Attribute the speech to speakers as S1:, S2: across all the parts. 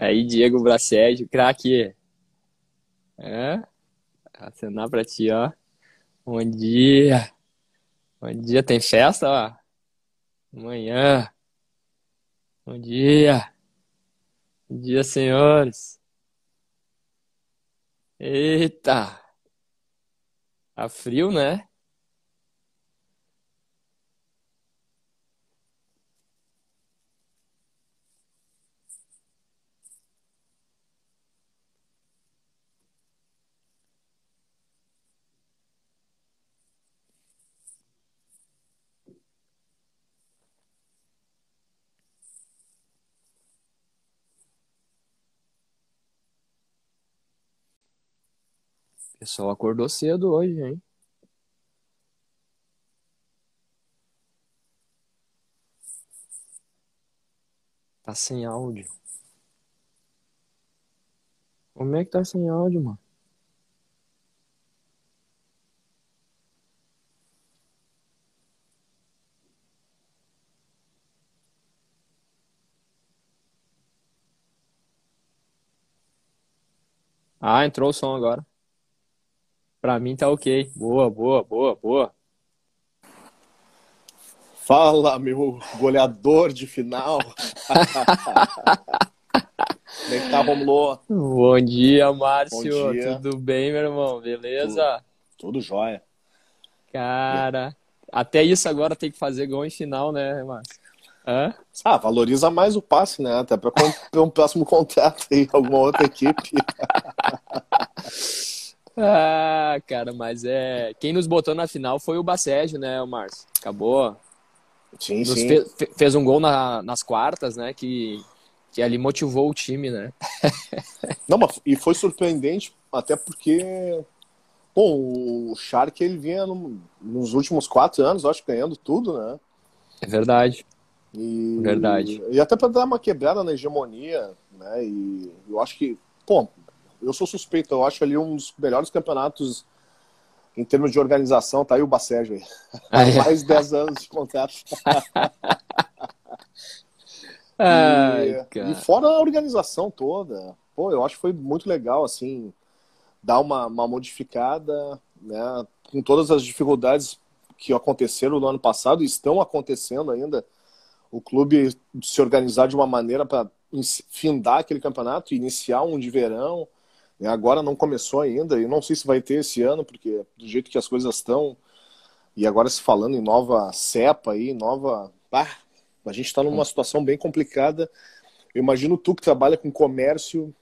S1: Aí, Diego Braced, craque. É? Acenar pra ti, ó. Bom dia. Bom dia, tem festa, ó. Amanhã. Bom dia. Bom dia, senhores. Eita. Tá frio, né? Pessoal acordou cedo hoje, hein? Tá sem áudio. Como é que tá sem áudio, mano? Ah, entrou o som agora. Pra mim tá ok. Boa, boa, boa, boa.
S2: Fala, meu goleador de final. Como é que tá, Romulo?
S1: Bom dia, Márcio.
S2: Bom dia.
S1: Tudo bem, meu irmão? Beleza?
S2: Tudo jóia.
S1: Cara, até isso agora tem que fazer gol em final, né, Márcio? Hã?
S2: Ah, valoriza mais o passe, né? Até para um próximo contrato aí, alguma outra equipe.
S1: Ah, cara, mas é. Quem nos botou na final foi o Bacégio, né, o Márcio? Acabou.
S2: Sim,
S1: Nos
S2: sim.
S1: fe- fe- fez um gol na- nas quartas, né? Que, que ali motivou o time, né?
S2: Não, mas e foi surpreendente, até porque, bom, o Shark ele vinha no- nos últimos quatro anos, acho, ganhando tudo, né?
S1: É verdade.
S2: E,
S1: Verdade.
S2: E até para dar uma quebrada na hegemonia, né? E eu acho que, pô, eu sou suspeito, eu acho ali um dos melhores campeonatos em termos de organização, tá aí o Bacégio aí.
S1: Ai,
S2: Mais 10 anos de contrato.
S1: ai,
S2: e, e fora a organização toda, pô, eu acho que foi muito legal, assim, dar uma, uma modificada, né? Com todas as dificuldades que aconteceram no ano passado e estão acontecendo ainda, o clube se organizar de uma maneira para findar aquele campeonato, iniciar um de verão. Né? Agora não começou ainda, e não sei se vai ter esse ano, porque do jeito que as coisas estão, e agora se falando em nova cepa aí, nova. Ah, a gente está numa situação bem complicada. Eu imagino tu que trabalha com comércio,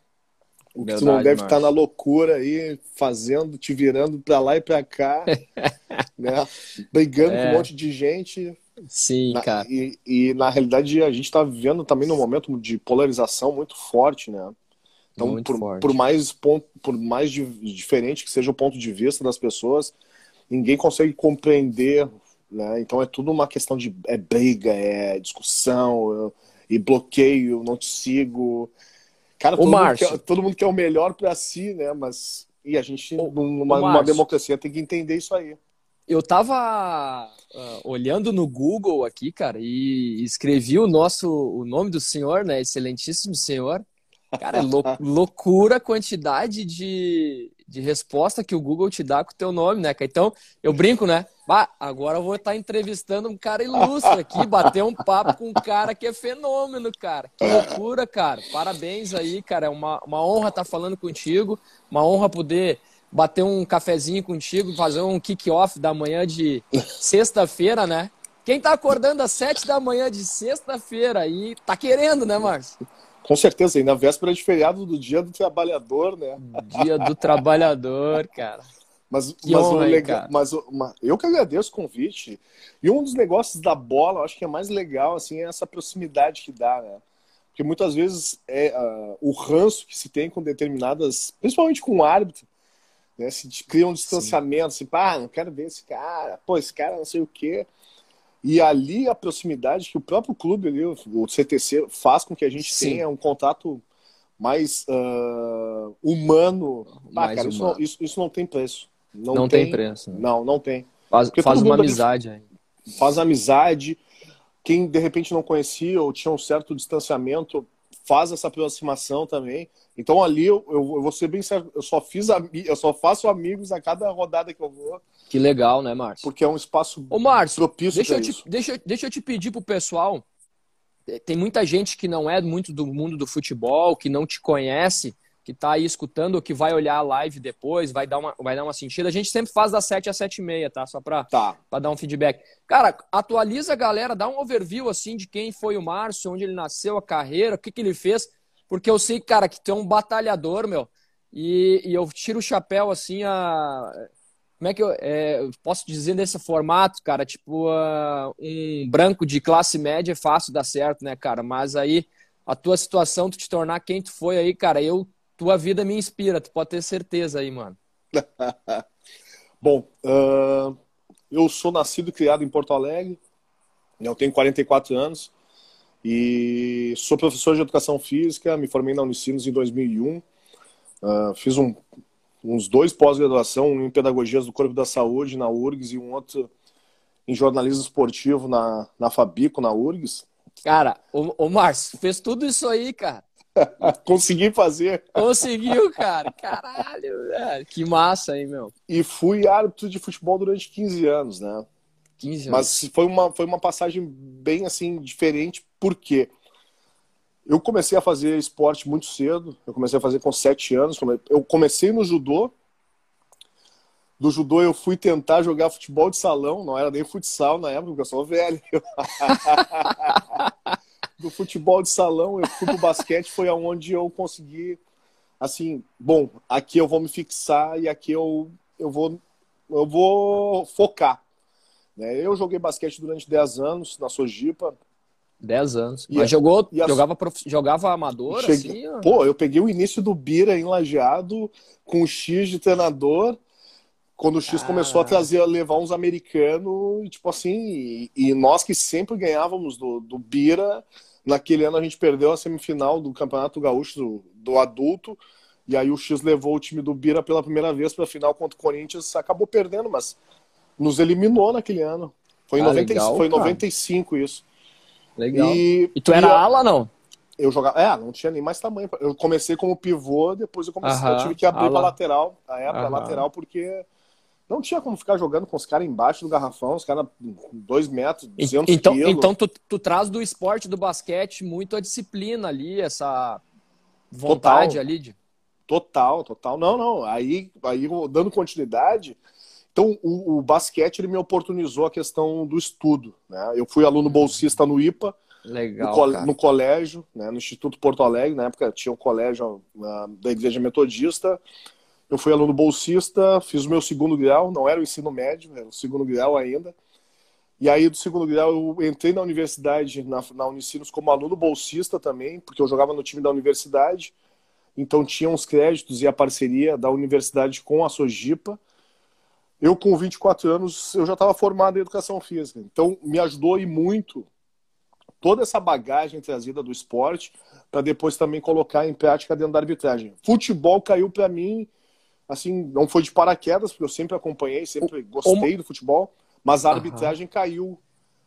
S2: o que tu não
S1: Verdade,
S2: deve estar
S1: Márcio.
S2: na loucura aí, fazendo, te virando para lá e para cá, né? Brigando com
S1: É.
S2: um monte de gente.
S1: Sim,
S2: Na-
S1: cara.
S2: e, e, na realidade a gente está vivendo também num momento de polarização muito forte, né? Então, por, por mais ponto, por mais di- diferente que seja o ponto de vista das pessoas, ninguém consegue compreender, né? Então é tudo uma questão de é briga, é discussão eu- e bloqueio, não te sigo. Cara, todo, mundo quer, todo mundo quer o melhor para si, né? Mas e a gente numa, numa democracia tem que entender isso aí.
S1: Eu tava ah, olhando no Google aqui, cara, e escrevi o nosso, o nome do senhor, né? Excelentíssimo senhor. Cara, é lou- loucura a quantidade de, de resposta que o Google te dá com o teu nome, né? Então, eu brinco, né? Bah, agora eu vou estar entrevistando um cara ilustre aqui, bater um papo com um cara que é fenômeno, cara. Que loucura, cara. Parabéns aí, cara. É uma, uma honra estar falando contigo, uma honra poder bater um cafezinho contigo, fazer um kick-off da manhã de sexta-feira, né? Quem tá acordando às sete da manhã de sexta-feira aí tá querendo, né, Márcio?
S2: Com certeza, e na véspera de feriado do Dia do Trabalhador, né?
S1: Dia do trabalhador, cara.
S2: Mas,
S1: Que
S2: mas, o
S1: honra, hein,
S2: legal,
S1: cara?
S2: mas o- ma- eu que agradeço o convite. E um dos negócios da bola, eu acho que é mais legal, assim, é essa proximidade que dá, né? Porque muitas vezes é ah, o ranço que se tem com determinadas, principalmente com o árbitro, né? Se cria um distanciamento, assim, pá, não quero ver esse cara, pô, esse cara não sei o quê. E ali a proximidade que o próprio clube ali, o CTC, faz com que a gente
S1: Sim.
S2: tenha um contato mais ah, humano. Ah,
S1: Mais
S2: cara, isso,
S1: humano.
S2: não, isso, isso não tem preço. Não,
S1: Não, tem, preço. né?
S2: Não, não tem.
S1: Faz, faz uma
S2: ali-
S1: amizade aí.
S2: Faz amizade. Quem de repente não conhecia ou tinha um certo distanciamento faz essa aproximação também. Então ali eu, eu, eu vou ser bem certo, eu só fiz eu só faço amigos a cada rodada que eu vou.
S1: Que legal, né, Márcio?
S2: Porque é um espaço
S1: Ô, Márcio, propício deixa eu, te, deixa, deixa eu te pedir pro pessoal. Tem muita gente que não é muito do mundo do futebol, que não te conhece que está aí escutando ou que vai olhar a live depois, vai dar uma, vai dar uma sentida. A gente sempre faz das 7 às 7 e meia, tá? Só para
S2: tá.
S1: dar um feedback. Cara, atualiza a galera, dá um overview assim de quem foi o Márcio, onde ele nasceu, a carreira, o que, que ele fez. Porque eu sei, cara, que tu é um batalhador, meu. E, e eu tiro o chapéu assim a. Como é que eu, é, eu posso dizer nesse formato, cara? Tipo, uh, um branco de classe média é fácil dar certo, né, cara? Mas aí a tua situação, tu te tornar quem tu foi aí, cara, eu tua vida me inspira, tu pode ter certeza aí, mano.
S2: Bom, uh, eu sou nascido e criado em Porto Alegre, eu tenho 44 anos e sou professor de educação física, me formei na Unicinos em 2001, uh, fiz um, uns dois pós-graduação, um em pedagogias do corpo da saúde na URGS e um outro em jornalismo esportivo na, na Fabico, na URGS.
S1: Cara, o, o Márcio fez tudo isso aí, cara.
S2: Consegui fazer.
S1: Conseguiu, cara. Caralho, velho. Que massa aí, meu.
S2: E fui árbitro de futebol durante 15 anos, né?
S1: 15 anos.
S2: Mas foi uma, foi uma passagem bem assim, diferente, porque eu comecei a fazer esporte muito cedo. Eu comecei a fazer com 7 anos. Eu comecei no judô. Do judô eu fui tentar jogar futebol de salão, não era nem futsal na época, porque eu sou velho. do futebol de salão, eu fui pro basquete, foi aonde eu consegui, assim, bom, aqui eu vou me fixar e aqui eu, eu, vou, eu vou focar. Né? Eu joguei basquete durante 10 anos na Sojipa.
S1: 10 anos. E Mas a, jogou, a, jogava, prof... jogava amador, cheguei, assim?
S2: Pô, eu peguei o início do Bira em Lajeado, com o X de treinador, quando o X ah. começou a trazer, a levar uns americanos, tipo assim, e, e, nós que sempre ganhávamos do, do Bira, naquele ano a gente perdeu a semifinal do Campeonato Gaúcho do, do adulto, e aí o X levou o time do Bira pela primeira vez para a final contra o Corinthians, acabou perdendo, mas nos eliminou naquele ano. Foi em ah, 90, legal, foi 95 isso.
S1: Legal. E, e tu era e, ala não?
S2: Eu jogava, é, não tinha nem mais tamanho. Eu comecei como pivô, depois eu comecei, eu tive que abrir para lateral, a época lateral porque não tinha como ficar jogando com os caras embaixo do garrafão, os caras dois metros, 200
S1: então,
S2: quilos.
S1: Então tu, tu traz do esporte, do basquete, muito a disciplina ali, essa vontade
S2: total,
S1: ali de...
S2: Total, total. Não, não, aí, aí dando continuidade... Então, o, o basquete ele me oportunizou a questão do estudo. Né? Eu fui aluno bolsista no IPA,
S1: Legal,
S2: no, no, colégio, né, no Instituto Porto Alegre, na época tinha um colégio uh, da Igreja Metodista, eu fui aluno bolsista, fiz o meu segundo grau, não era o ensino médio, era o segundo grau ainda. E aí, do segundo grau, eu entrei na universidade, na, na Unicinos, como aluno bolsista também, porque eu jogava no time da universidade. Então, tinha uns créditos e a parceria da universidade com a Sojipa. Eu, com 24 anos, eu já estava formado em educação física. Então, me ajudou e muito toda essa bagagem trazida do esporte para depois também colocar em prática dentro da arbitragem. Futebol caiu para mim assim, não foi de paraquedas, porque eu sempre acompanhei, sempre gostei do futebol, mas a arbitragem caiu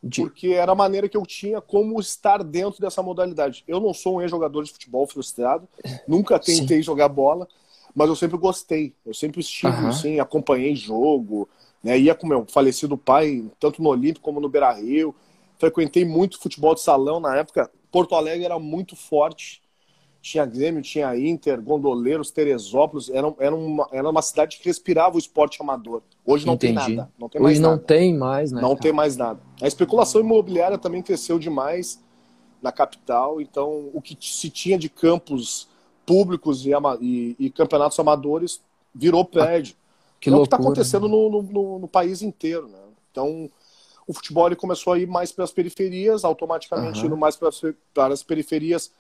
S2: de... porque era a maneira que eu tinha como estar dentro dessa modalidade. Eu não sou um ex-jogador de futebol frustrado, nunca tentei Sim. jogar bola, mas eu sempre gostei, eu sempre estive, uhum. assim, acompanhei jogo, né, ia com meu falecido pai, tanto no Olímpico como no Beira-Rio, frequentei muito futebol de salão na época, Porto Alegre era muito forte, tinha Grêmio, tinha Inter, Gondoleiros, Teresópolis, era, era, uma, era uma cidade que respirava o esporte amador. Hoje não Entendi. tem nada. Não tem
S1: Hoje
S2: não
S1: nada. tem mais, né?
S2: Não cara? tem mais nada. A especulação imobiliária também cresceu demais na capital, então o que se tinha de campos públicos e, e, e campeonatos amadores virou prédio. Que é loucura, o que está acontecendo né? no, no, no, país inteiro. Né? Então, o futebol ele começou a ir mais para as periferias, automaticamente uhum. indo mais para as periferias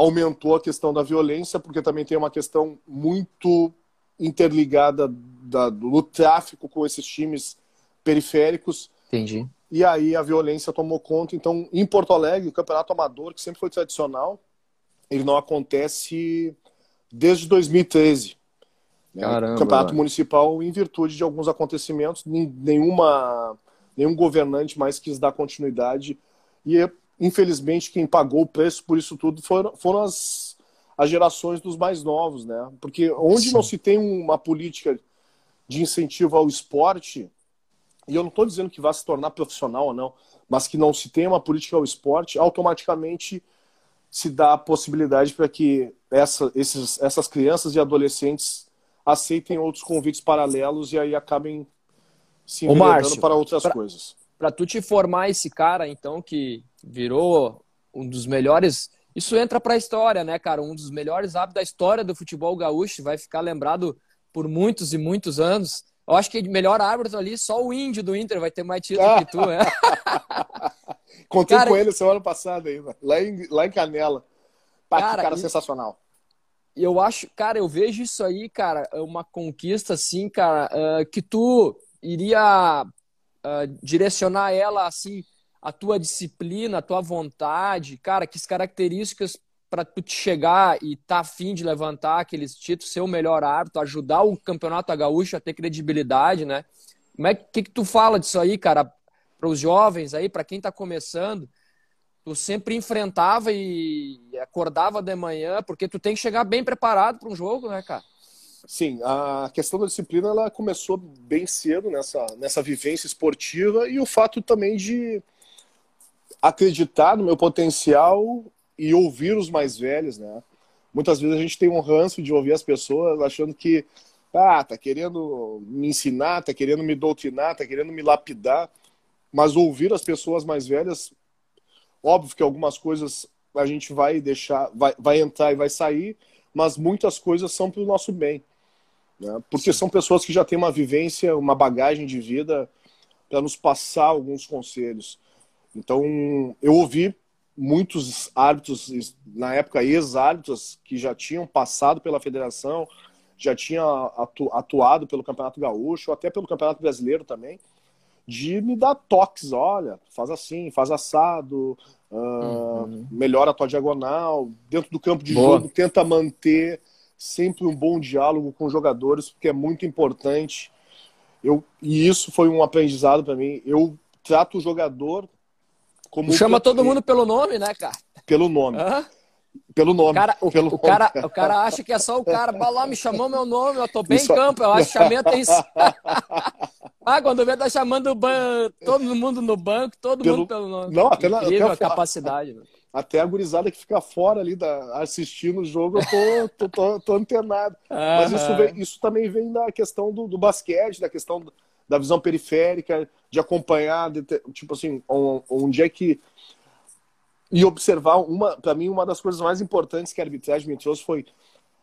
S2: aumentou a questão da violência, porque também tem uma questão muito interligada da, do tráfico com esses times periféricos.
S1: Entendi.
S2: E aí a violência tomou conta. Então, em Porto Alegre, o campeonato amador, que sempre foi tradicional, ele não acontece desde 2013. Né? Caramba, o campeonato mano. municipal, em virtude de alguns acontecimentos, nenhuma, nenhum governante mais quis dar continuidade. E infelizmente, quem pagou o preço por isso tudo foram, foram as, as gerações dos mais novos, né? Porque onde Sim. não se tem uma política de incentivo ao esporte, e eu não estou dizendo que vá se tornar profissional ou não, mas que não se tenha uma política ao esporte, automaticamente se dá a possibilidade para que essa, esses, essas crianças e adolescentes aceitem outros convites paralelos e aí acabem se enveredando para outras pra, coisas.
S1: Para tu te formar esse cara, então, que virou um dos melhores. Isso entra para a história, né, cara? Um dos melhores hábitos da história do futebol gaúcho, vai ficar lembrado por muitos e muitos anos. Eu acho que melhor árbitro ali, só o índio do Inter vai ter mais título que tu, né?
S2: Contei cara, com ele semana passada ainda, lá em, lá em Canela. Pá, cara, que cara sensacional.
S1: Eu acho, cara, eu vejo isso aí, cara, é uma conquista assim, cara, uh, que tu iria uh, direcionar ela assim, a tua disciplina, a tua vontade, cara, que características para tu chegar e tá afim de levantar aqueles títulos, ser o melhor árbitro, ajudar o campeonato gaúcho a ter credibilidade, né? Como é que, que tu fala disso aí, cara, para os jovens aí, para quem está começando? Tu sempre enfrentava e acordava de manhã, porque tu tem que chegar bem preparado para um jogo, né, cara?
S2: Sim, a questão da disciplina ela começou bem cedo nessa, nessa vivência esportiva e o fato também de acreditar no meu potencial e ouvir os mais velhos, né? Muitas vezes a gente tem um ranço de ouvir as pessoas achando que ah, tá querendo me ensinar, tá querendo me doutrinar, tá querendo me lapidar, mas ouvir as pessoas mais velhas, óbvio que algumas coisas a gente vai deixar, vai, vai entrar e vai sair, mas muitas coisas são para o nosso bem, né? Porque são pessoas que já têm uma vivência, uma bagagem de vida para nos passar alguns conselhos. Então, eu ouvi muitos árbitros, na época, ex-árbitros, que já tinham passado pela federação, já tinham atuado pelo Campeonato Gaúcho, até pelo Campeonato Brasileiro também, de me dar toques, olha, faz assim, faz assado, uh, uhum. melhora a tua diagonal, dentro do campo de Boa. jogo, tenta manter sempre um bom diálogo com os jogadores, porque é muito importante. Eu, e isso foi um aprendizado para mim. Eu trato o jogador
S1: como Chama todo mundo pelo nome, né, cara?
S2: Pelo nome. Pelo nome.
S1: Cara, o,
S2: pelo
S1: o, nome. Cara, o cara acha que é só o cara. Vai lá, me chamou meu nome, eu tô bem Isso... em campo, eu acho que chamei atenção. ah, quando vê, tá chamando ban... todo mundo no banco, todo pelo... mundo pelo nome.
S2: Não, até na,
S1: Incrível até a, capacidade. Né?
S2: Até a gurizada que fica fora ali da, assistindo o jogo, eu tô, tô, tô, tô antenado. Mas isso, vem, isso também vem da questão do, do basquete, da questão da visão periférica, de acompanhar, de ter, tipo assim, onde é que. E observar, uma para mim, uma das coisas mais importantes que a arbitragem me trouxe foi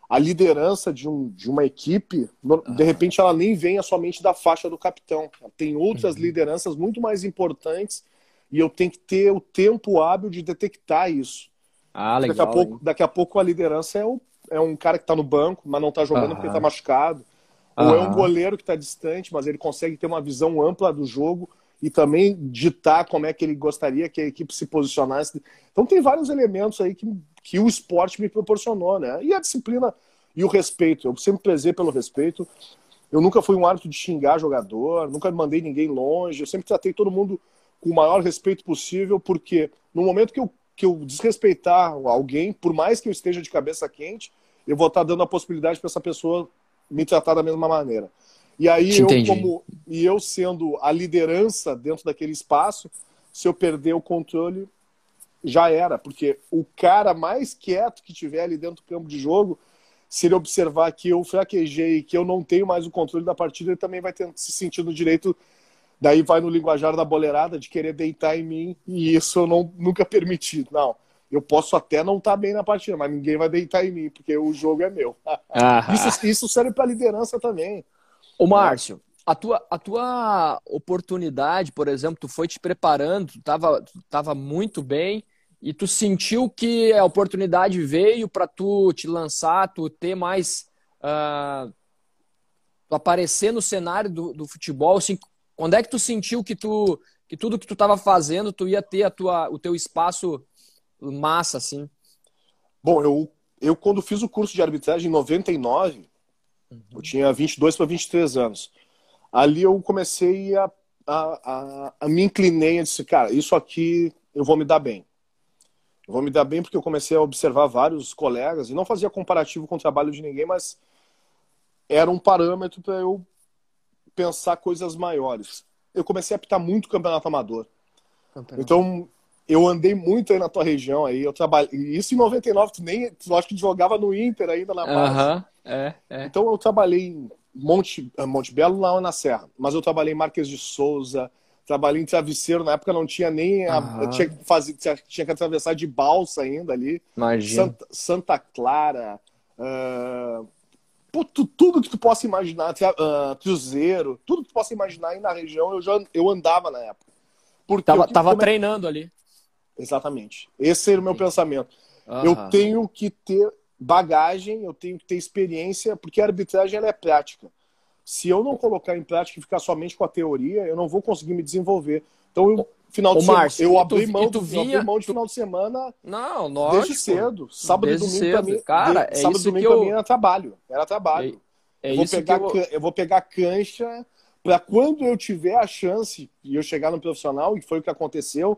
S2: a liderança de, um, de uma equipe. De repente, ela nem vem somente da faixa do capitão. Tem outras uhum. lideranças muito mais importantes e eu tenho que ter o tempo hábil de detectar isso.
S1: Ah, legal,
S2: daqui, a pouco, daqui a pouco a liderança é, o, é um cara que está no banco, mas não está jogando porque está machucado. Ou é um goleiro que está distante, mas ele consegue ter uma visão ampla do jogo e também ditar como é que ele gostaria que a equipe se posicionasse. Então tem vários elementos aí que, que o esporte me proporcionou, né? E a disciplina e o respeito. Eu sempre prezei pelo respeito. Eu nunca fui um árbitro de xingar jogador, nunca mandei ninguém longe. Eu sempre tratei todo mundo com o maior respeito possível, porque no momento que eu, que eu desrespeitar alguém, por mais que eu esteja de cabeça quente, eu vou estar dando a possibilidade para essa pessoa me tratar da mesma maneira. E aí Te eu entendi. como e eu sendo a liderança dentro daquele espaço, se eu perder o controle, já era, porque o cara mais quieto que tiver ali dentro do campo de jogo, se ele observar que eu fraquejei, que eu não tenho mais o controle da partida, ele também vai ter, se sentir no direito daí vai no linguajar da boleirada de querer deitar em mim e isso eu não, nunca permiti. Não, eu posso até não estar tá bem na partida, mas ninguém vai deitar em mim, porque o jogo é meu. isso, isso serve para liderança também.
S1: Ô, Márcio, a tua, a tua oportunidade, por exemplo, tu foi te preparando, tu estava tava muito bem e tu sentiu que a oportunidade veio para tu te lançar, tu ter mais. Uh, aparecer no cenário do, do futebol, assim, quando é que tu sentiu que tu que tudo que tu estava fazendo, tu ia ter a tua, o teu espaço massa, assim?
S2: Bom, eu, eu quando fiz o curso de arbitragem em 99, uhum. eu tinha 22 para 23 anos. Ali eu comecei a, a, a, a me inclinei e disse, cara, isso aqui eu vou me dar bem. Eu vou me dar bem porque eu comecei a observar vários colegas e não fazia comparativo com o trabalho de ninguém, mas era um parâmetro para eu pensar coisas maiores. Eu comecei a apitar muito campeonato amador. Campeonato. Então, eu andei muito aí na tua região aí, eu trabalhei, isso em 99, tu nem, tu acho que jogava no Inter ainda na base.
S1: Uh -huh. é, é.
S2: Então eu trabalhei em Monte, Monte Belo lá na Serra, mas eu trabalhei em Marques de Souza, Trabalhei em travesseiro, na época não tinha nem. A, tinha, que fazer, tinha que atravessar de balsa ainda ali.
S1: Imagina.
S2: Santa, Santa Clara. Uh, pô, tu, tudo que tu possa imaginar, uh, Cruzeiro, tudo que tu possa imaginar aí na região, eu já eu andava na época.
S1: Porque tava, eu, tava treinando ali.
S2: Exatamente. Esse era o meu Sim. pensamento. Eu tenho que ter bagagem, eu tenho que ter experiência, porque a arbitragem ela é prática. Se eu não colocar em prática e ficar somente com a teoria, eu não vou conseguir me desenvolver. Então, eu, final de semana, eu abri mão, tu vinha, abri mão de final de semana
S1: não, lógico,
S2: desde cedo. Sábado e domingo pra mim,
S1: Cara,
S2: de, é sábado e domingo eu... pra mim era trabalho. Era trabalho.
S1: É, é
S2: eu, vou
S1: isso
S2: pegar,
S1: eu...
S2: eu vou pegar cancha para quando eu tiver a chance e eu chegar no profissional, e foi o que aconteceu,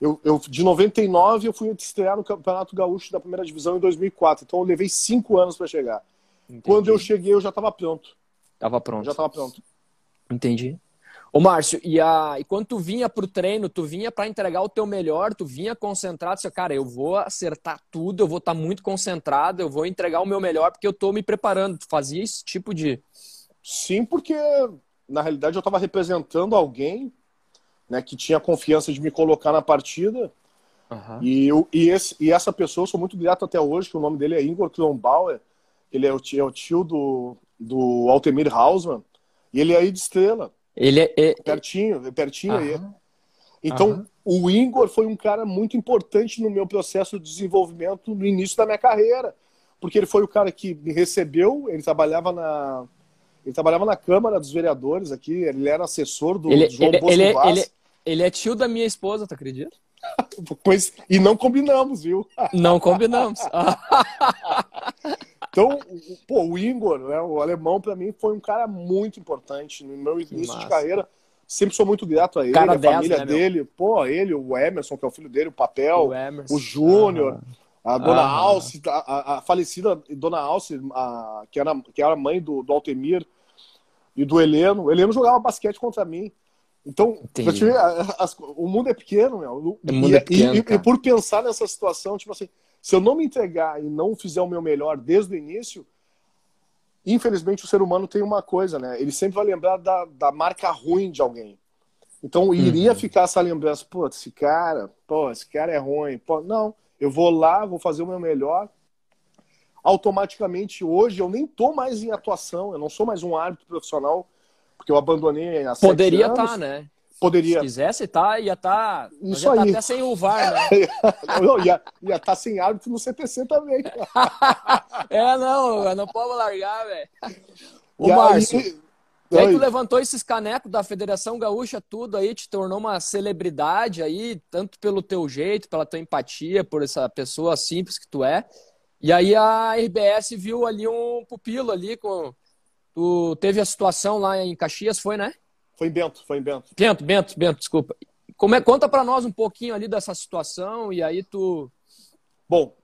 S2: eu, eu, de 99 eu fui estrear no Campeonato Gaúcho da primeira divisão em 2004. Então eu levei cinco anos para chegar. Entendi. Quando eu cheguei, eu já estava pronto.
S1: Tava pronto.
S2: Já tava pronto.
S1: Entendi. Ô, Márcio, e, a... e quando tu vinha pro treino, tu vinha para entregar o teu melhor, tu vinha concentrado, você, cara, eu vou acertar tudo, eu vou estar tá muito concentrado, eu vou entregar o meu melhor porque eu tô me preparando. Tu fazia esse tipo de.
S2: Sim, porque na realidade eu estava representando alguém né, que tinha confiança de me colocar na partida. Uhum. E, eu, e, esse, e essa pessoa, eu sou muito grato até hoje, que o nome dele é Igor Kronbauer. Ele é o tio, é o tio do, do Altemir Hausmann, e ele é aí de estrela.
S1: Ele é, é
S2: pertinho, pertinho aí. Então, o Ingor foi um cara muito importante no meu processo de desenvolvimento no início da minha carreira, porque ele foi o cara que me recebeu, ele trabalhava na ele trabalhava na Câmara dos Vereadores aqui, ele era assessor do
S1: ele,
S2: João
S1: ele,
S2: Bosco
S1: ele,
S2: Vaz.
S1: Ele, ele é tio da minha esposa, tu acredita?
S2: pois, e não combinamos, viu?
S1: Não combinamos.
S2: Então, pô, o Igor, né, o alemão, para mim, foi um cara muito importante no meu início de carreira. Sempre sou muito grato a ele, cara a 10, família né, dele. Meu? Pô, ele, o Emerson, que é o filho dele, o Papel, o, o Júnior, a dona ah. Alce, a, a, falecida dona Alce, a, que, era, que era mãe do, do Altemir e do Heleno. O Heleno jogava basquete contra mim. Então, ver, as, o mundo é pequeno, meu.
S1: O mundo e, é pequeno,
S2: e, e, por pensar nessa situação, tipo assim, se eu não me entregar e não fizer o meu melhor desde o início, infelizmente o ser humano tem uma coisa, né? Ele sempre vai lembrar da, da marca ruim de alguém. Então iria uhum. ficar essa lembrança, pô, esse cara, pô, esse cara é ruim. Pô, não, eu vou lá, vou fazer o meu melhor. Automaticamente hoje eu nem tô mais em atuação, eu não sou mais um árbitro profissional, porque eu abandonei a
S1: Poderia estar, tá, né?
S2: Poderia.
S1: Se quisesse, tá, ia estar. Tá,
S2: Isso
S1: ia
S2: aí.
S1: Tá até sem o VAR, né?
S2: não, ia estar tá sem árbitro no CTC também.
S1: é, não, não pode largar, velho. O Márcio. Aí... E aí tu levantou esses canecos da Federação Gaúcha, tudo aí, te tornou uma celebridade aí, tanto pelo teu jeito, pela tua empatia, por essa pessoa simples que tu é. E aí a RBS viu ali um pupilo ali com. Tu teve a situação lá em Caxias, foi, né?
S2: Foi em Bento, foi em Bento.
S1: Bento, Bento, Bento, desculpa. Como é, conta para nós um pouquinho ali dessa situação e aí tu.
S2: Bom,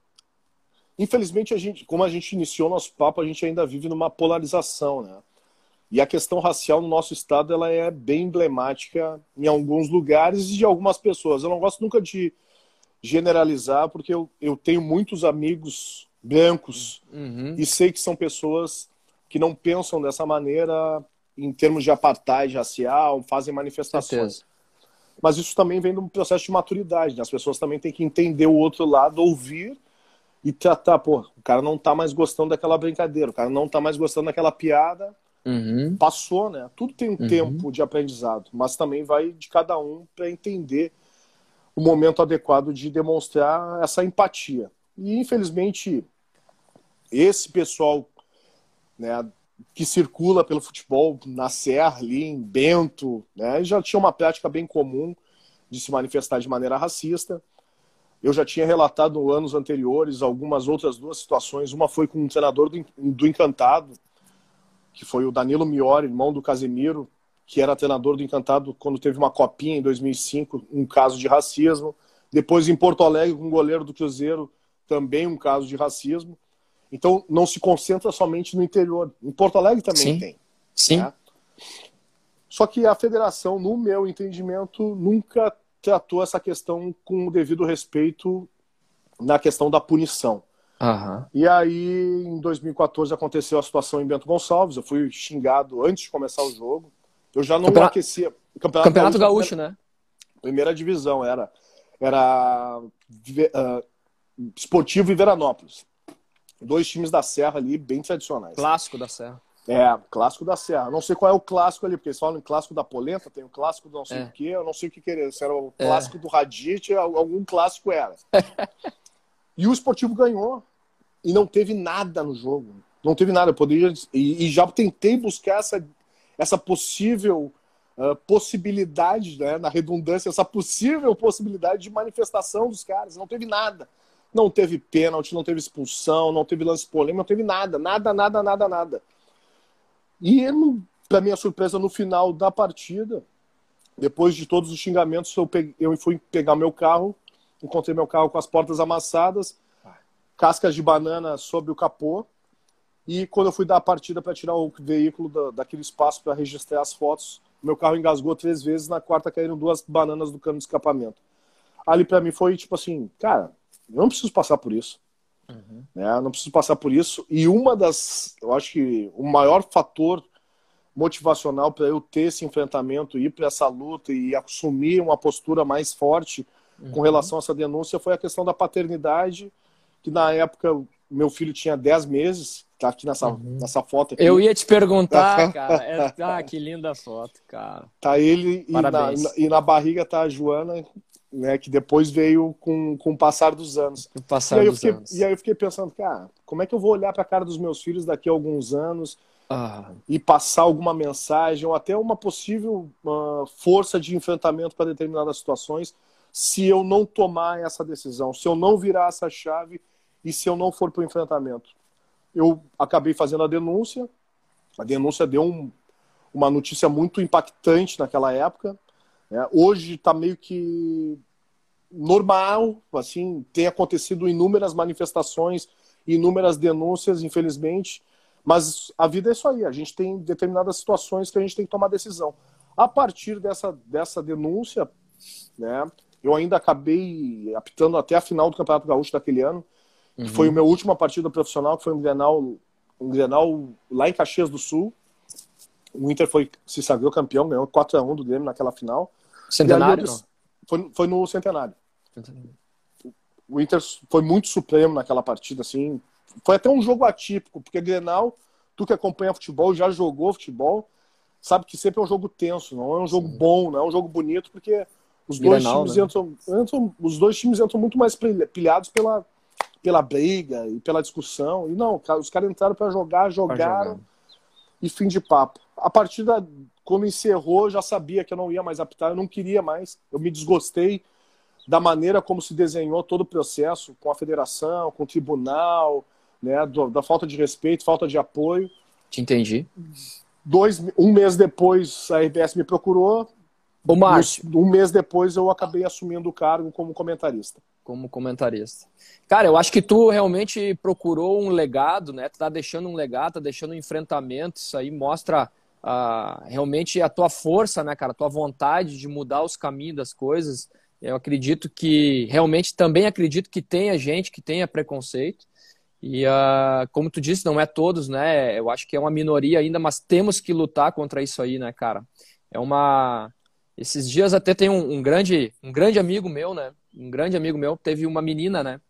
S2: infelizmente a gente, como a gente iniciou nosso papo, a gente ainda vive numa polarização, né? E a questão racial no nosso estado ela é bem emblemática em alguns lugares e de algumas pessoas. Eu não gosto nunca de generalizar, porque eu, eu tenho muitos amigos brancos uhum. e sei que são pessoas que não pensam dessa maneira em termos de apartheid racial, fazem manifestações. Mas isso também vem de um processo de maturidade. Né? As pessoas também têm que entender o outro lado, ouvir e tratar. Pô, o cara não tá mais gostando daquela brincadeira, o cara não tá mais gostando daquela piada.
S1: Uhum.
S2: Passou, né? Tudo tem um uhum. tempo de aprendizado, mas também vai de cada um para entender o momento adequado de demonstrar essa empatia. E infelizmente esse pessoal, né, que circula pelo futebol na Serra, ali em Bento, né? já tinha uma prática bem comum de se manifestar de maneira racista. Eu já tinha relatado anos anteriores algumas outras duas situações. Uma foi com um treinador do, do Encantado, que foi o Danilo Miori, irmão do Casemiro, que era treinador do Encantado quando teve uma copinha em 2005, um caso de racismo. Depois em Porto Alegre, com o goleiro do Cruzeiro, também um caso de racismo. Então não se concentra somente no interior. Em Porto Alegre também
S1: Sim.
S2: tem.
S1: Sim.
S2: Né? Só que a federação, no meu entendimento, nunca tratou essa questão com o devido respeito na questão da punição.
S1: Aham.
S2: E aí, em 2014, aconteceu a situação em Bento Gonçalves. Eu fui xingado antes de começar o jogo. Eu já não
S1: Campeonato-
S2: aquecia.
S1: Campeonato Gaúcho, né?
S2: Primeira divisão era era ah, Esportivo e Veranópolis. Dois times da Serra ali, bem tradicionais.
S1: Clássico da Serra.
S2: É, clássico da Serra. Não sei qual é o clássico ali, porque eles falam em clássico da Polenta, tem o clássico do não sei
S1: É.
S2: o quê, eu não sei o que querer. Se era o
S1: É.
S2: clássico do Radit, algum clássico era. e o Esportivo ganhou. E não teve nada no jogo. Não teve nada. Eu poderia. E, e já tentei buscar essa, essa possível ah, possibilidade, né, na redundância, essa possível possibilidade de manifestação dos caras. Não teve nada. Não teve pênalti, não teve expulsão, não teve lance polêmico, não teve nada. Nada, nada, nada, nada. E, para minha surpresa, no final da partida, depois de todos os xingamentos, eu, peguei- eu fui pegar meu carro, encontrei meu carro com as portas amassadas, cascas de banana sobre o capô, e quando eu fui dar a partida para tirar o veículo da, daquele espaço para registrar as fotos, meu carro engasgou três vezes, na quarta caíram duas bananas do cano de escapamento. Ali para mim foi tipo assim, cara, não preciso passar por isso né? Não preciso passar por isso. E uma das, eu acho que o maior fator motivacional para eu ter esse enfrentamento, ir para essa luta e assumir uma postura mais forte com relação a essa denúncia foi a questão da paternidade, que na época meu filho tinha 10 meses, tá aqui nessa, nessa foto aqui.
S1: Eu ia te perguntar, cara. É- Ah, que linda foto, cara.
S2: Tá ele e na, e na barriga tá a Joana, né, que depois veio com, com o passar dos anos.
S1: No
S2: E
S1: passar
S2: aí, eu
S1: dos
S2: fiquei,
S1: anos.
S2: e aí eu fiquei pensando, cara, como é que eu vou olhar para a cara dos meus filhos daqui a alguns anos
S1: Ah,
S2: e passar alguma mensagem ou até uma possível ah, força de enfrentamento para determinadas situações se eu não tomar essa decisão, se eu não virar essa chave e se eu não for para o enfrentamento. Eu acabei fazendo a denúncia, a denúncia deu um- uma notícia muito impactante naquela época. Né? Hoje está meio que normal, assim, tem acontecido inúmeras manifestações, inúmeras denúncias, infelizmente, mas a vida é isso aí, a gente tem determinadas situações que a gente tem que tomar decisão. A partir dessa, dessa denúncia, né, eu ainda acabei apitando até a final do Campeonato Gaúcho daquele ano, que foi a minha última partida profissional, que foi um Grenal, um Grenal lá em Caxias do Sul. O Inter foi, se sagrou campeão, ganhou 4x1 do Grêmio naquela final.
S1: centenário,
S2: ali Foi, foi no Centenário. O Inter foi muito supremo naquela partida, assim. Foi até um jogo atípico, porque Grenal, tu que acompanha futebol, já jogou futebol, sabe que sempre é um jogo tenso, não é um jogo bom, não é um jogo bonito, porque os dois
S1: Grenal,
S2: times
S1: né?
S2: entram, entram- os dois times entram muito mais pilha- pilhados pela, pela briga e pela discussão. E não, os caras entraram para jogar, jogaram
S1: jogar.
S2: E fim de papo. A partida, quando encerrou, eu já sabia que eu não ia mais apitar, eu não queria mais. Eu me desgostei da maneira como se desenhou todo o processo, com a federação, com o tribunal, né, do- da falta de respeito, falta de apoio.
S1: Te entendi.
S2: Dois, um mês depois, a RBS me procurou.
S1: Ô, Márcio,
S2: Um mês depois, eu acabei assumindo o cargo como comentarista.
S1: como comentarista. Cara, eu acho que tu realmente procurou um legado, né? Tu tá deixando um legado, tá deixando um enfrentamento. Isso aí mostra ah, realmente a tua força, né, cara? A tua vontade de mudar os caminhos das coisas. Eu acredito que, realmente, também acredito que tenha gente que tenha preconceito. E, ah, como tu disse, não é todos, né? Eu acho que é uma minoria ainda, mas temos que lutar contra isso aí, né, cara? É uma. Esses dias até tem um, um grande, um grande amigo meu, né? Um grande amigo meu teve uma menina, né?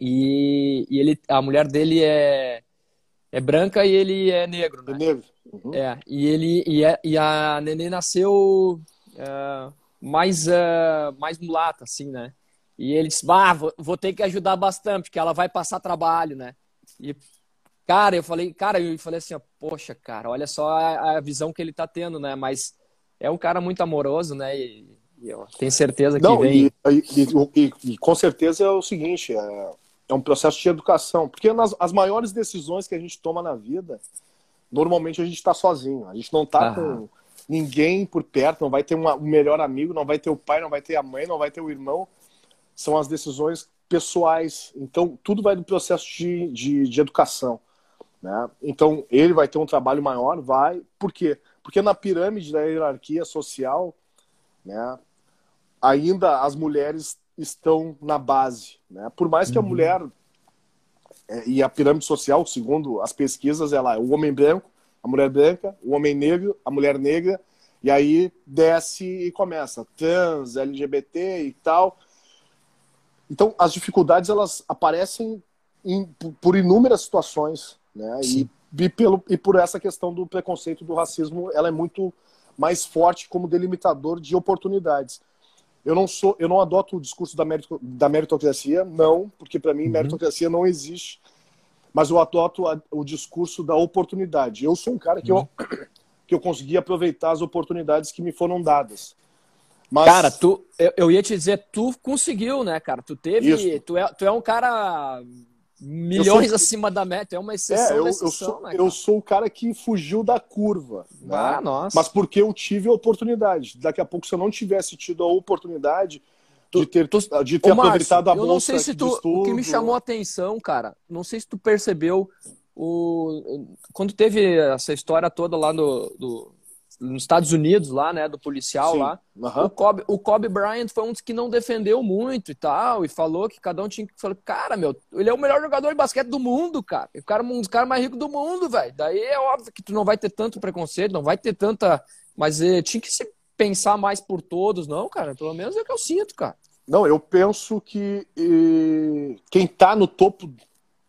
S1: E, e ele, a mulher dele é, é branca e ele é negro, né?
S2: É negro. Uhum.
S1: É, e ele e a, e a neném nasceu é, mais é, mais mulata, assim, né? E ele disse, bah, vou, vou ter que ajudar bastante, porque ela vai passar trabalho, né? E, cara, eu falei, cara, eu falei assim, ó, poxa, cara, olha só a, a visão que ele tá tendo, né? Mas é um cara muito amoroso, né? E, e eu tenho certeza que
S2: Não,
S1: vem.
S2: e, e- com certeza é o seguinte, é, é um processo de educação, porque nas as maiores decisões que a gente toma na vida, normalmente a gente está sozinho, a gente não está com ninguém por perto, não vai ter uma- um melhor amigo, não vai ter o pai, não vai ter a mãe, não vai ter o irmão, são as decisões pessoais. Então, tudo vai do processo de, de, de educação. Né? Então, ele vai ter um trabalho maior, vai. Por quê? Porque na pirâmide da hierarquia social, né, ainda as mulheres estão na base. Né? Por mais que a uhum. mulher é, e a pirâmide social, segundo as pesquisas, ela é o homem branco, a mulher branca, o homem negro, a mulher negra, e aí desce e começa trans, LGBT e tal. Então, as dificuldades elas aparecem em, por inúmeras situações, né? E, e, pelo, e por essa questão do preconceito, do racismo, ela é muito mais forte como delimitador de oportunidades. Eu não sou, eu não adoto o discurso da, merito, da meritocracia, não, porque para mim uhum. meritocracia não existe. Mas eu adoto a, o discurso da oportunidade. Eu sou um cara que uhum. eu que eu consegui aproveitar as oportunidades que me foram dadas.
S1: Mas... Cara, tu, eu, eu ia te dizer, tu conseguiu, né, cara? Tu teve, tu é, tu é um cara milhões sou... acima da meta, é uma exceção.
S2: É, eu, exceção, eu, sou, né, eu sou o cara que fugiu da curva. Né?
S1: Ah, nossa.
S2: Mas porque eu tive a oportunidade. Daqui a pouco, se eu não tivesse tido a oportunidade de ter, tu, de ter Ô, aproveitado Márcio, a bolsa eu não sei se tu,
S1: O que me chamou a atenção, cara, não sei se tu percebeu o, quando teve essa história toda lá no, do, nos Estados Unidos, lá, né, do policial Sim. lá, uhum. o, Kobe, o Kobe Bryant foi um dos que não defendeu muito e tal, e falou que cada um tinha que falar, cara, meu, ele é o melhor jogador de basquete do mundo, cara. O cara um dos caras mais ricos do mundo, velho. Daí é óbvio que tu não vai ter tanto preconceito, não vai ter tanta. Mas eh, tinha que se pensar mais por todos, não, cara. Pelo menos é o que eu sinto, cara.
S2: Não, eu penso que eh, quem tá no topo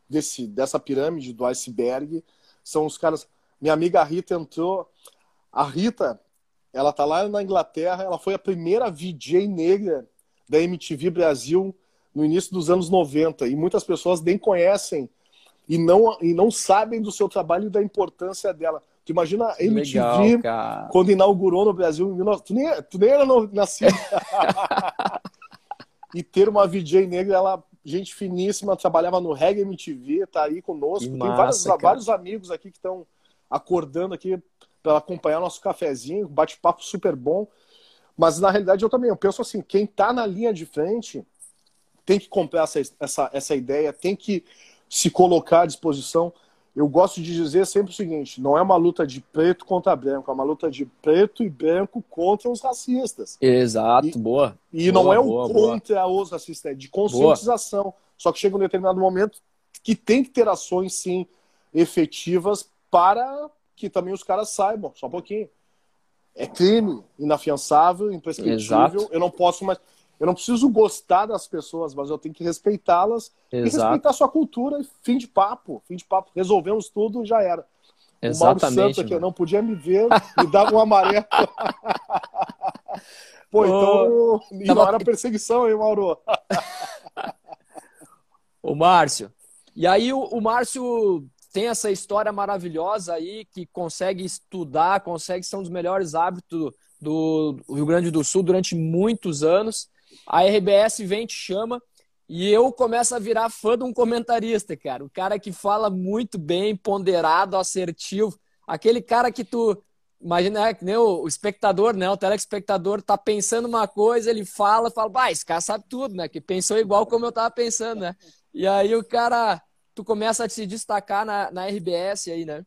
S2: desse, dessa pirâmide do iceberg são os caras. Minha amiga Rita entrou. A Rita, ela tá lá na Inglaterra, ela foi a primeira VJ negra da MTV Brasil no início dos anos 90 e muitas pessoas nem conhecem e não, e não sabem do seu trabalho e da importância dela. Tu imagina a MTV Legal, quando inaugurou no Brasil em 19... tu, nem, tu nem era nascido. e ter uma VJ negra, ela gente finíssima, trabalhava no Reggae MTV, tá aí conosco. Tem vários, vários amigos aqui que estão acordando aqui para acompanhar nosso cafezinho, bate-papo super bom. Mas na realidade eu também eu penso assim, quem está na linha de frente tem que comprar essa, essa, essa ideia, tem que se colocar à disposição eu gosto de dizer sempre o seguinte: não é uma luta de preto contra branco, é uma luta de preto e branco contra os racistas.
S1: Exato,
S2: e,
S1: boa.
S2: E
S1: boa,
S2: não é o contra boa. os racistas, é de conscientização. Boa. Só que chega um determinado momento que tem que ter ações, sim, efetivas para que também os caras saibam, só um pouquinho. É crime inafiançável, imprescritível. Exato. Eu não posso mais. Eu não preciso gostar das pessoas, mas eu tenho que respeitá-las e respeitar a sua cultura. Fim de papo, fim de papo. Resolvemos tudo, já era.
S1: Exatamente. O Mauro Santos
S2: aqui, eu não podia me ver, me dava um amarelo. Pô, então. E não era perseguição, hein, Mauro?
S1: o Márcio. E aí o, o Márcio tem essa história maravilhosa aí que consegue estudar, consegue ser um dos melhores hábitos do Rio Grande do Sul durante muitos anos a RBS vem, te chama, e eu começo a virar fã de um comentarista, cara. O cara que fala muito bem, ponderado, assertivo. Aquele cara que tu. Imagina, é que nem o, espectador, né? O telespectador tá pensando uma coisa, ele fala, fala, bah, esse cara sabe tudo, né? Que pensou igual como eu tava pensando, né? E aí o cara, tu começa a se destacar na, na RBS aí, né?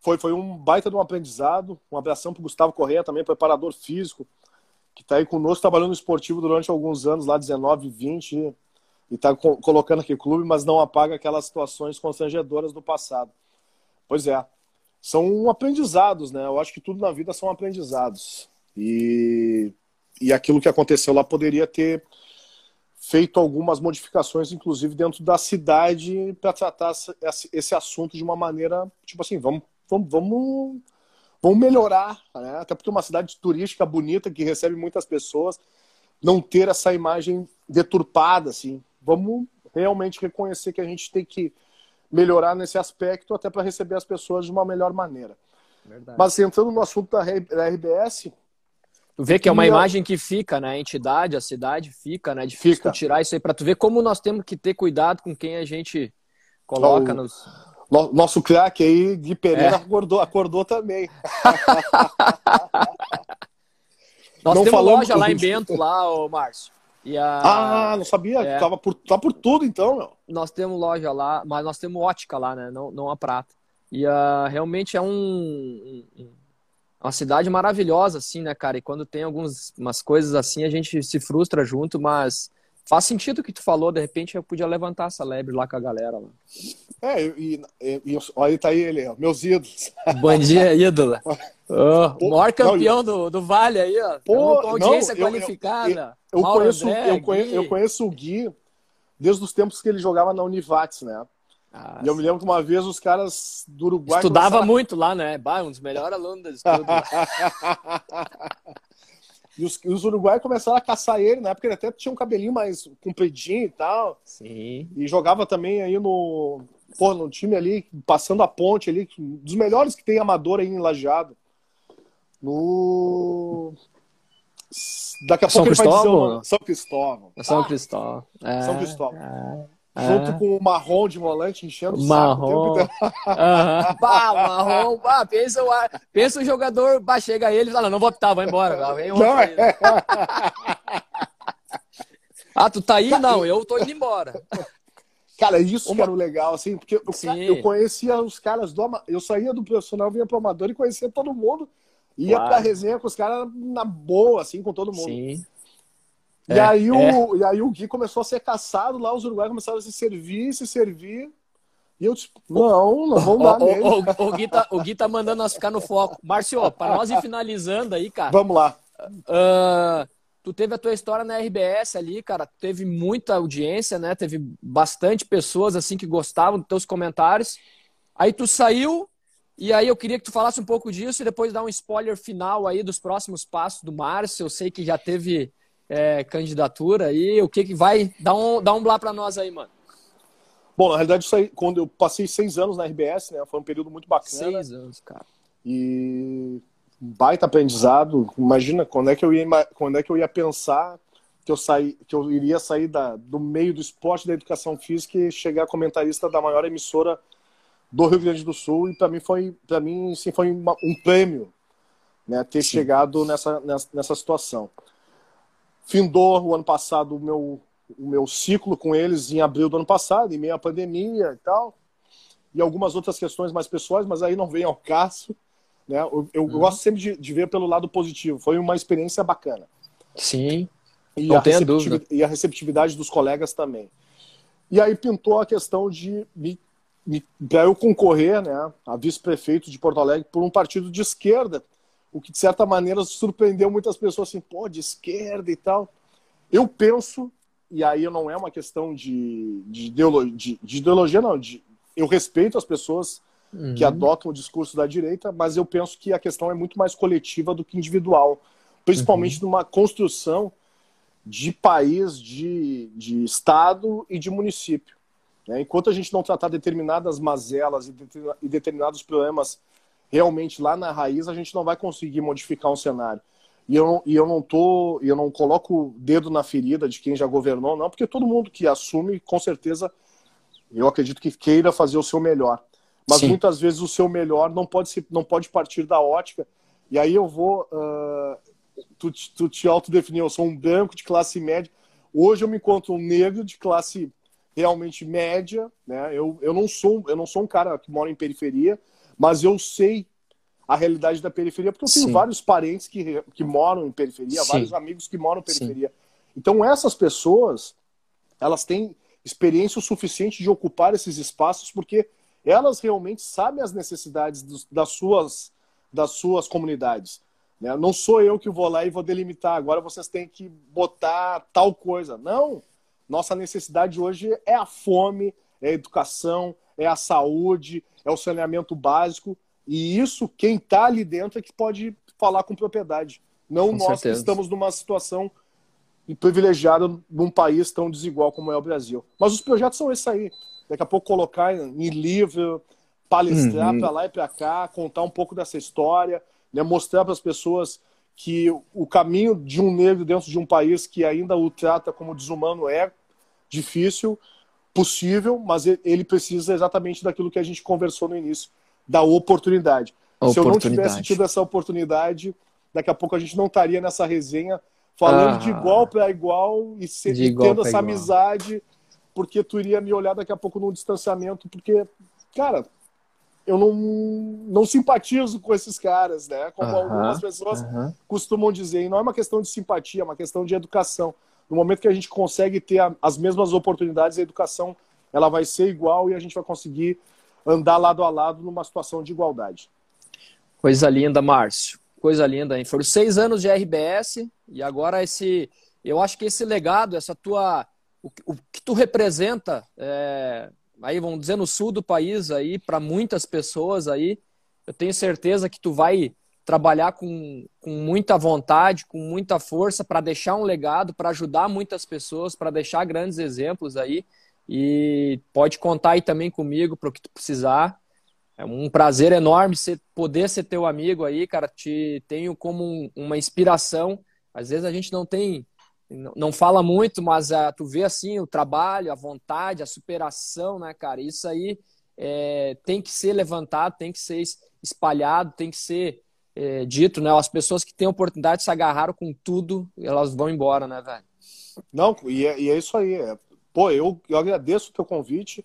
S2: Foi, foi um baita de um aprendizado. Um abração pro Gustavo Correia também, preparador físico que está aí conosco, trabalhando no esportivo durante alguns anos, lá 19, 20, e está co colocando aqui clube, mas não apaga aquelas situações constrangedoras do passado. Pois é, são aprendizados, né? Eu acho que tudo na vida são aprendizados. E, e aquilo que aconteceu lá poderia ter feito algumas modificações, inclusive dentro da cidade, para tratar esse assunto de uma maneira, tipo assim, vamos, vamos, vamos vão melhorar, né? até porque uma cidade turística bonita que recebe muitas pessoas, não ter essa imagem deturpada, assim. Vamos realmente reconhecer que a gente tem que melhorar nesse aspecto até para receber as pessoas de uma melhor maneira. Verdade. Mas entrando no assunto da RBS,
S1: Tu vê que é uma imagem que fica, né? A entidade, a cidade fica, né? Difícil fica. tirar isso aí para tu ver como nós temos que ter cuidado com quem a gente coloca o, nos
S2: nosso craque aí, Gui Pereira, é. acordou, acordou também.
S1: Nós Não temos loja lá em Bento, lá, ô Márcio.
S2: A... Ah, não sabia. É. Tava por, tá por tudo então, meu.
S1: Nós temos loja lá, mas nós temos ótica lá, né? Não, não a prata. E uh, realmente é um, um, uma cidade maravilhosa, assim, né, cara? E quando tem algumas umas coisas assim, a gente se frustra junto, mas faz sentido o que tu falou. De repente eu podia levantar essa lebre lá com a galera. Lá.
S2: É, e, e, e olha, tá aí ele, ó, meus ídolos.
S1: Bom dia, ídolo. Oh, Pô, maior campeão não, do, do Vale aí, ó. Pô, com audiência não, qualificada.
S2: Eu, eu, eu conheço, André, eu, conheço, eu conheço o Gui desde os tempos que ele jogava na Univates, né? Ah, e eu me lembro que uma vez os caras do Uruguai.
S1: Estudava começaram... muito lá, né? Bah, um dos melhores alunos da estudo.
S2: e os, os uruguaios começaram a caçar ele, na época ele até tinha um cabelinho mais compridinho e tal.
S1: Sim.
S2: E jogava também aí no. Pô, no time ali, passando a ponte ali, dos melhores que tem amador aí em Lajeado. No. Daqui a
S1: São
S2: pouco
S1: Cristóvão?
S2: Dizer, São Cristóvão.
S1: São Cristóvão.
S2: É, São Cristóvão. É, é. Junto com o marrom de volante enchendo o
S1: marrom. saco. Uhum. bah, marrom. Bah, pensa, o, pensa o jogador, bah, chega ele e fala, não vou optar, vou embora. Vem não, é. ah, tu tá aí? Não, eu tô indo embora.
S2: Cara, isso Uma... que era o legal, assim, porque eu, eu conhecia os caras do Eu saía do profissional, vinha pro amador e conhecia todo mundo. Ia claro. pra resenha com os caras na boa, assim, com todo mundo.
S1: Sim.
S2: E, é, aí o, é. e aí o Gui começou a ser caçado lá, os uruguaios começaram a se servir, se servir. E eu, tipo, não, não vamos dar o, nele. O,
S1: o, o, Gui tá, o Gui tá mandando nós ficar no foco. Márcio, para nós ir finalizando aí, cara.
S2: Vamos lá.
S1: Uh, tu teve a tua história na RBS ali, cara. Teve muita audiência, né? Teve bastante pessoas, assim, que gostavam dos teus comentários. Aí tu saiu, e aí eu queria que tu falasse um pouco disso e depois dar um spoiler final aí dos próximos passos do Márcio. Eu sei que já teve é, candidatura aí. O que que vai? Dá um, dá um blá para nós aí, mano.
S2: Bom, na realidade, isso aí, quando eu passei seis anos na RBS, né? Foi um período muito bacana.
S1: Seis anos, cara.
S2: E baita aprendizado. Imagina quando é que eu ia, quando é que eu ia pensar que eu saí, que eu iria sair da, do meio do esporte da educação física e chegar comentarista da maior emissora do Rio Grande do Sul e para mim foi para mim sim foi uma, um prêmio né ter sim. chegado nessa, nessa, nessa situação findou o ano passado o meu o meu ciclo com eles em abril do ano passado em meio à pandemia e tal e algumas outras questões mais pessoais mas aí não vem ao caso né? Eu, eu uhum. gosto sempre de, de, ver pelo lado positivo foi uma experiência bacana.
S1: Sim
S2: e não a, receptividade, e a receptividade dos colegas também. E aí pintou a questão de me para eu concorrer né, a vice-prefeito de Porto Alegre por um partido de esquerda, o que de certa maneira surpreendeu muitas pessoas assim, pô, de esquerda e tal. Eu penso, e aí não é uma questão de, de, ideologia, de, de ideologia, não, de, eu respeito as pessoas uhum. que adotam o discurso da direita, mas eu penso que a questão é muito mais coletiva do que individual, principalmente uhum. numa construção de país, de, de estado e de município. Né? Enquanto a gente não tratar determinadas mazelas e determinados problemas realmente lá na raiz, a gente não vai conseguir modificar um cenário. E eu, e eu não tô, eu não coloco o dedo na ferida de quem já governou, não, porque todo mundo que assume, com certeza, eu acredito que queira fazer o seu melhor. Mas Sim. muitas vezes o seu melhor não pode, ser, não pode partir da ótica. E aí eu vou. Uh, tu, tu te autodefiniu, eu sou um branco de classe média. Hoje eu me encontro um negro de classe realmente média, né? Eu, eu não sou eu não sou um cara que mora em periferia, mas eu sei a realidade da periferia porque eu tenho Sim. vários parentes que, que moram em periferia, Sim. vários amigos que moram em periferia. Sim. Então essas pessoas elas têm experiência o suficiente de ocupar esses espaços porque elas realmente sabem as necessidades dos, das suas das suas comunidades. Né? Não sou eu que vou lá e vou delimitar. Agora vocês têm que botar tal coisa. Não. Nossa necessidade hoje é a fome, é a educação, é a saúde, é o saneamento básico. E isso, quem está ali dentro é que pode falar com propriedade. Não com nós certeza. que estamos numa situação privilegiada num país tão desigual como é o Brasil. Mas os projetos são esses aí. Daqui a pouco colocar em livro, palestrar uhum. para lá e para cá, contar um pouco dessa história, né? mostrar para as pessoas que o caminho de um negro dentro de um país que ainda o trata como desumano é difícil, possível, mas ele precisa exatamente daquilo que a gente conversou no início, da oportunidade. oportunidade. Se eu não tivesse tido essa oportunidade, daqui a pouco a gente não estaria nessa resenha falando ah, de igual para igual e, se, e tendo essa igual. amizade, porque tu iria me olhar daqui a pouco num distanciamento, porque, cara, eu não, não simpatizo com esses caras, né? Como uh -huh, algumas pessoas uh -huh. costumam dizer. E não é uma questão de simpatia, é uma questão de educação. No momento que a gente consegue ter a, as mesmas oportunidades, a educação ela vai ser igual e a gente vai conseguir andar lado a lado numa situação de igualdade.
S1: Coisa linda, Márcio. Coisa linda, hein? Foram seis anos de RBS e agora esse. Eu acho que esse legado, essa tua. O, o que tu representa é, aí vamos dizer no sul do país aí para muitas pessoas aí eu tenho certeza que tu vai trabalhar com, com muita vontade com muita força para deixar um legado para ajudar muitas pessoas para deixar grandes exemplos aí. E pode contar aí também comigo para o que tu precisar. É um prazer enorme ser, poder ser teu amigo aí cara. Te tenho como um, uma inspiração. Às vezes a gente não tem não fala muito, mas uh, tu vê assim o trabalho, a vontade, a superação, né, cara? Isso aí é, tem que ser levantado, tem que ser espalhado, tem que ser é, dito, né? As pessoas que têm oportunidade se agarraram com tudo, elas vão embora, né, velho?
S2: Não, e é, e é isso aí. É. Pô, eu, eu agradeço o teu convite.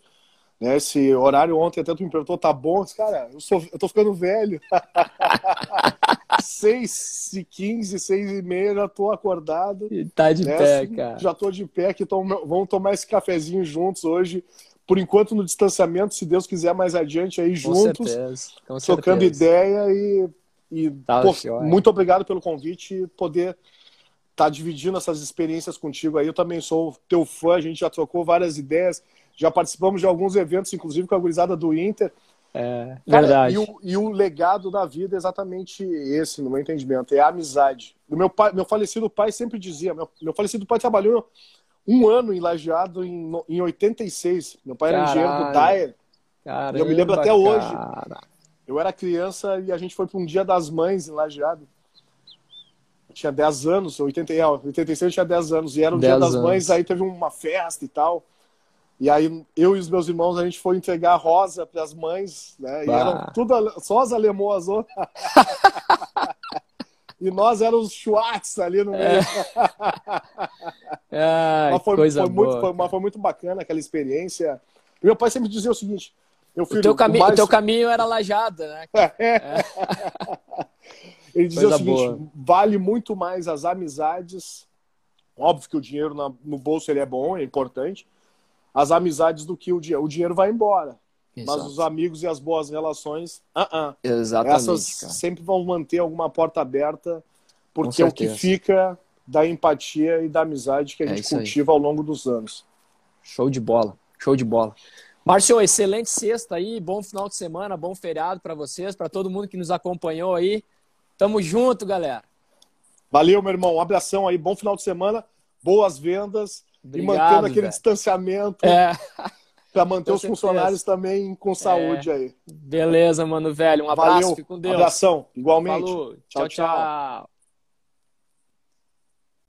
S2: Né, esse horário ontem até tu me perguntou, tá bom? Cara, eu, sou, eu tô ficando velho. 6 e 15, 6 e meia, já tô acordado.
S1: E tá de né? pé, cara.
S2: Já tô de pé, que tom... vamos tomar esse cafezinho juntos hoje. Por enquanto no distanciamento, se Deus quiser mais adiante aí Com juntos, certeza. Com trocando certeza. ideia e, e tá pô, muito obrigado pelo convite e poder estar tá dividindo essas experiências contigo aí. Eu também sou teu fã, a gente já trocou várias ideias, já participamos de alguns eventos, inclusive com a gurizada do Inter.
S1: É, Cara, verdade.
S2: E o, e o, legado da vida é exatamente esse, no meu entendimento, é a amizade. O meu, pai, meu falecido pai sempre dizia, meu, meu falecido pai trabalhou um ano em Lajeado em, em 86. Meu pai Caralho. era engenheiro do Dyer. Caramba, eu me lembro até cara. Eu era criança e a gente foi para um dia das mães em Lajeado. Eu tinha 10 anos, 80, 86 eu tinha 10 anos. E era um dia das anos. mães, aí teve uma festa e tal. E aí eu e os meus irmãos a gente foi entregar rosa para as mães, né? E eram tudo só as alemãs. e nós éramos Schwartz ali no meio. É.
S1: Ai, mas foi, coisa
S2: foi
S1: boa,
S2: muito, foi, mas foi muito bacana aquela experiência. Meu pai sempre dizia o seguinte:
S1: meu filho, o, teu cami o, mais... o teu caminho era lajada, né? É. é.
S2: Ele dizia coisa o seguinte: boa. vale muito mais as amizades. Óbvio que o dinheiro no bolso ele é bom, é importante as amizades do que o dinheiro. O dinheiro vai embora. Exato. Mas os amigos e as boas relações, uh -uh.
S1: Exatamente,
S2: essas cara. sempre vão manter alguma porta aberta, porque é o que fica da empatia e da amizade que a é gente cultiva aí. ao longo dos anos.
S1: Show de bola, show de bola. Márcio, excelente sexta aí, bom final de semana, bom feriado para vocês, para todo mundo que nos acompanhou aí. Tamo junto, galera.
S2: Valeu, meu irmão. Um abração aí, bom final de semana, boas vendas Obrigado, e mantendo aquele véio. distanciamento é. para manter com os certeza. funcionários também com saúde é. aí.
S1: Beleza, mano, velho. Um abraço,
S2: Valeu.
S1: fique com Deus.
S2: Abração, igualmente. Falou.
S1: tchau. tchau. tchau.